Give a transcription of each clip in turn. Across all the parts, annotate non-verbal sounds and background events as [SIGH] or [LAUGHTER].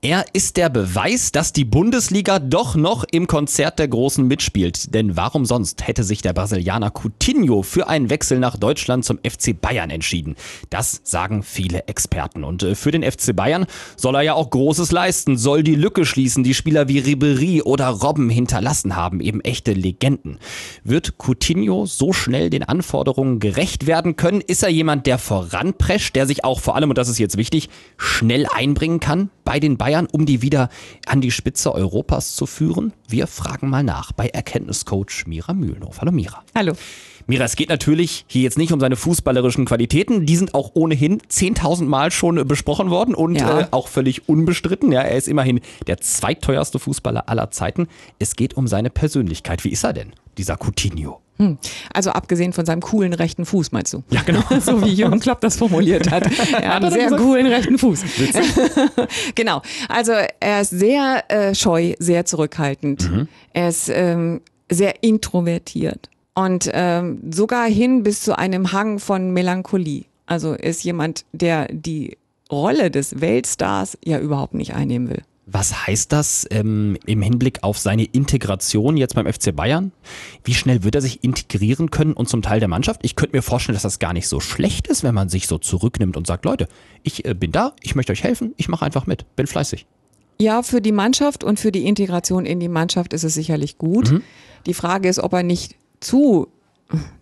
Er ist der Beweis, dass die Bundesliga doch noch im Konzert der Großen mitspielt. Denn warum sonst hätte sich der Brasilianer Coutinho für einen Wechsel nach Deutschland zum FC Bayern entschieden? Das sagen viele Experten. Und äh, für den FC Bayern soll er ja auch Großes leisten, soll die Lücke schließen, die Spieler wie Ribery oder Robben hinterlassen haben, eben echte Legenden. Wird Coutinho so schnell den Anforderungen gerecht werden können? Ist er jemand, der voranprescht, der sich auch vor allem, und das ist jetzt wichtig, schnell einbringen kann bei den Bayern? Bayern, um die wieder an die Spitze Europas zu führen? Wir fragen mal nach bei Erkenntniscoach Mira Mühlenhof. Hallo Mira. Hallo. Mira, es geht natürlich hier jetzt nicht um seine fußballerischen Qualitäten. Die sind auch ohnehin 10.000 Mal schon besprochen worden und ja. äh, auch völlig unbestritten. Ja, er ist immerhin der zweitteuerste Fußballer aller Zeiten. Es geht um seine Persönlichkeit. Wie ist er denn, dieser Coutinho? Hm. Also abgesehen von seinem coolen rechten Fuß, meinst du? Ja, genau. [LAUGHS] so wie Jürgen Klopp das formuliert hat. [LAUGHS] Er hat einen sehr coolen rechten Fuß. [LAUGHS] genau. Also er ist sehr äh, scheu, sehr zurückhaltend. Mhm. Er ist ähm, sehr introvertiert und ähm, sogar hin bis zu einem Hang von Melancholie. Also ist jemand, der die Rolle des Weltstars ja überhaupt nicht einnehmen will. Was heißt das ähm, im Hinblick auf seine Integration jetzt beim FC Bayern? Wie schnell wird er sich integrieren können und zum Teil der Mannschaft? Ich könnte mir vorstellen, dass das gar nicht so schlecht ist, wenn man sich so zurücknimmt und sagt, Leute, ich äh, bin da, ich möchte euch helfen, ich mache einfach mit, bin fleißig. Ja, für die Mannschaft und für die Integration in die Mannschaft ist es sicherlich gut. Mhm. Die Frage ist, ob er nicht zu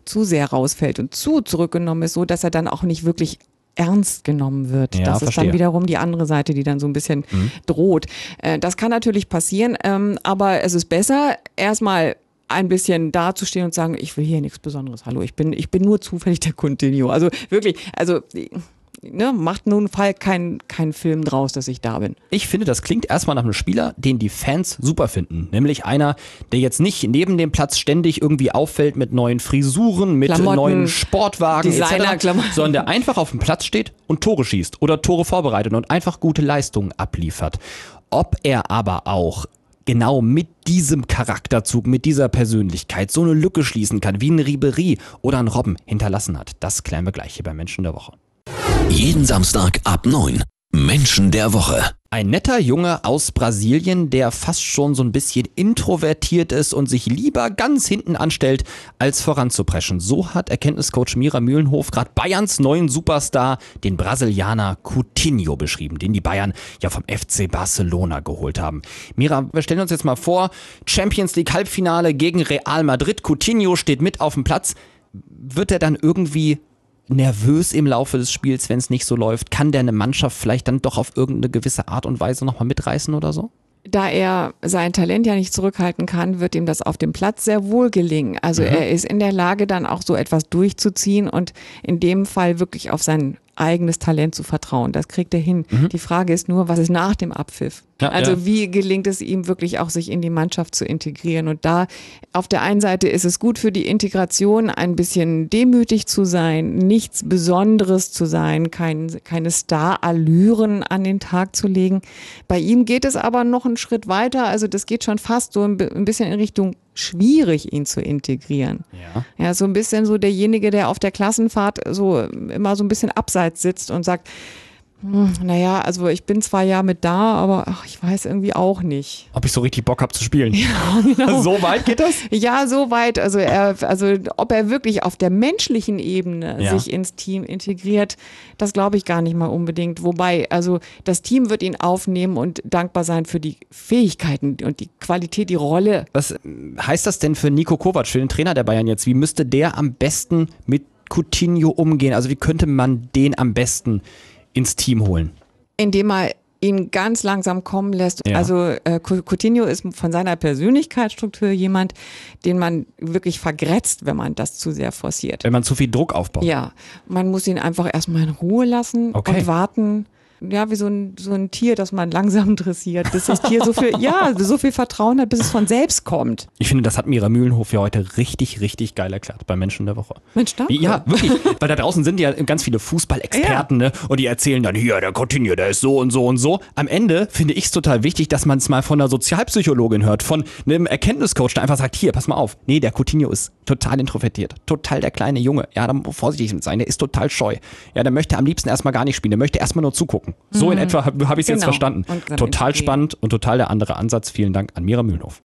zu sehr rausfällt und zu zurückgenommen ist, so dass er dann auch nicht wirklich ernst genommen wird. Ja, das verstehe. ist dann wiederum die andere Seite, die dann so ein bisschen mhm. droht. Äh, das kann natürlich passieren, ähm, aber es ist besser, erstmal ein bisschen dazustehen und sagen, ich will hier nichts Besonderes. Hallo, ich bin, ich bin nur zufällig der Continuo. Also wirklich, also ne, macht nun Fall keinen kein Film draus, dass ich da bin. Ich finde, das klingt erstmal nach einem Spieler, den die Fans super finden. Nämlich einer, der jetzt nicht neben dem Platz ständig irgendwie auffällt mit neuen Frisuren, mit Klamotten, neuen Sportwagen etc., [LAUGHS] sondern der einfach auf dem Platz steht und Tore schießt oder Tore vorbereitet und einfach gute Leistungen abliefert. Ob er aber auch genau mit diesem Charakterzug, mit dieser Persönlichkeit so eine Lücke schließen kann, wie ein Ribery oder ein Robben hinterlassen hat. Das klären wir gleich hier bei Menschen der Woche. Jeden Samstag ab 9. Menschen der Woche. Ein netter Junge aus Brasilien, der fast schon so ein bisschen introvertiert ist und sich lieber ganz hinten anstellt, als voranzupreschen. So hat Erkenntniscoach Mira Mühlenhof gerade Bayerns neuen Superstar, den Brasilianer Coutinho, beschrieben, den die Bayern ja vom FC Barcelona geholt haben. Mira, wir stellen uns jetzt mal vor, Champions League Halbfinale gegen Real Madrid. Coutinho steht mit auf dem Platz. Wird er dann irgendwie nervös im Laufe des Spiels, wenn es nicht so läuft? Kann der eine Mannschaft vielleicht dann doch auf irgendeine gewisse Art und Weise nochmal mitreißen oder so? Da er sein Talent ja nicht zurückhalten kann, wird ihm das auf dem Platz sehr wohl gelingen. Also mhm. er ist in der Lage, dann auch so etwas durchzuziehen und in dem Fall wirklich auf sein eigenes Talent zu vertrauen. Das kriegt er hin. Mhm. Die Frage ist nur, was ist nach dem Abpfiff? Ja, also ja. wie gelingt es ihm wirklich auch, sich in die Mannschaft zu integrieren? Und da auf der einen Seite ist es gut für die Integration, ein bisschen demütig zu sein, nichts Besonderes zu sein, kein, keine Star-Allüren an den Tag zu legen. Bei ihm geht es aber noch einen Schritt weiter. Also das geht schon fast so ein bisschen in Richtung schwierig, ihn zu integrieren. Ja. ja, so ein bisschen so derjenige, der auf der Klassenfahrt so immer so ein bisschen abseits sitzt und sagt, naja, also ich bin zwar ja mit da, aber ach, ich weiß irgendwie auch nicht. Ob ich so richtig Bock habe zu spielen. [LAUGHS] Ja, genau. so weit geht das? Ja, so weit. Also er, also ob er wirklich auf der menschlichen Ebene ja. sich ins Team integriert, das glaube ich gar nicht mal unbedingt. Wobei, also das Team wird ihn aufnehmen und dankbar sein für die Fähigkeiten und die Qualität, die Rolle. Was heißt das denn für Nico Kovac, für den Trainer der Bayern jetzt? Wie müsste der am besten mit Coutinho umgehen? Also wie könnte man den am besten ins Team holen? Indem er ihn ganz langsam kommen lässt. Ja. Also äh, Coutinho ist von seiner Persönlichkeitsstruktur jemand, den man wirklich vergrätzt, wenn man das zu sehr forciert. Wenn man zu viel Druck aufbaut. Ja, man muss ihn einfach erstmal in Ruhe lassen okay. und warten, ja, wie so ein, so ein Tier, das man langsam dressiert, bis das Tier so viel, ja, so viel Vertrauen hat, bis es von selbst kommt. Ich finde, das hat Mira Mühlenhof ja heute richtig, richtig geil erklärt bei Menschen der Woche. Mensch, danke. Ja, wirklich. Weil da draußen sind ja ganz viele Fußballexperten, ne? Und die erzählen dann, hier, der Coutinho, der ist so und so und so. Am Ende finde ich es total wichtig, dass man es mal von einer Sozialpsychologin hört, von einem Erkenntniscoach, der einfach sagt, hier, pass mal auf. Nee, der Coutinho ist total introvertiert. Total der kleine Junge. Ja, da muss man vorsichtig sein. Der ist total scheu. Ja, der möchte am liebsten erstmal gar nicht spielen. Der möchte erstmal nur zugucken. So in etwa habe hab ich es jetzt Genau. verstanden. Und dann Total spannend und total der andere Ansatz. Vielen Dank an Mira Mühlenhof.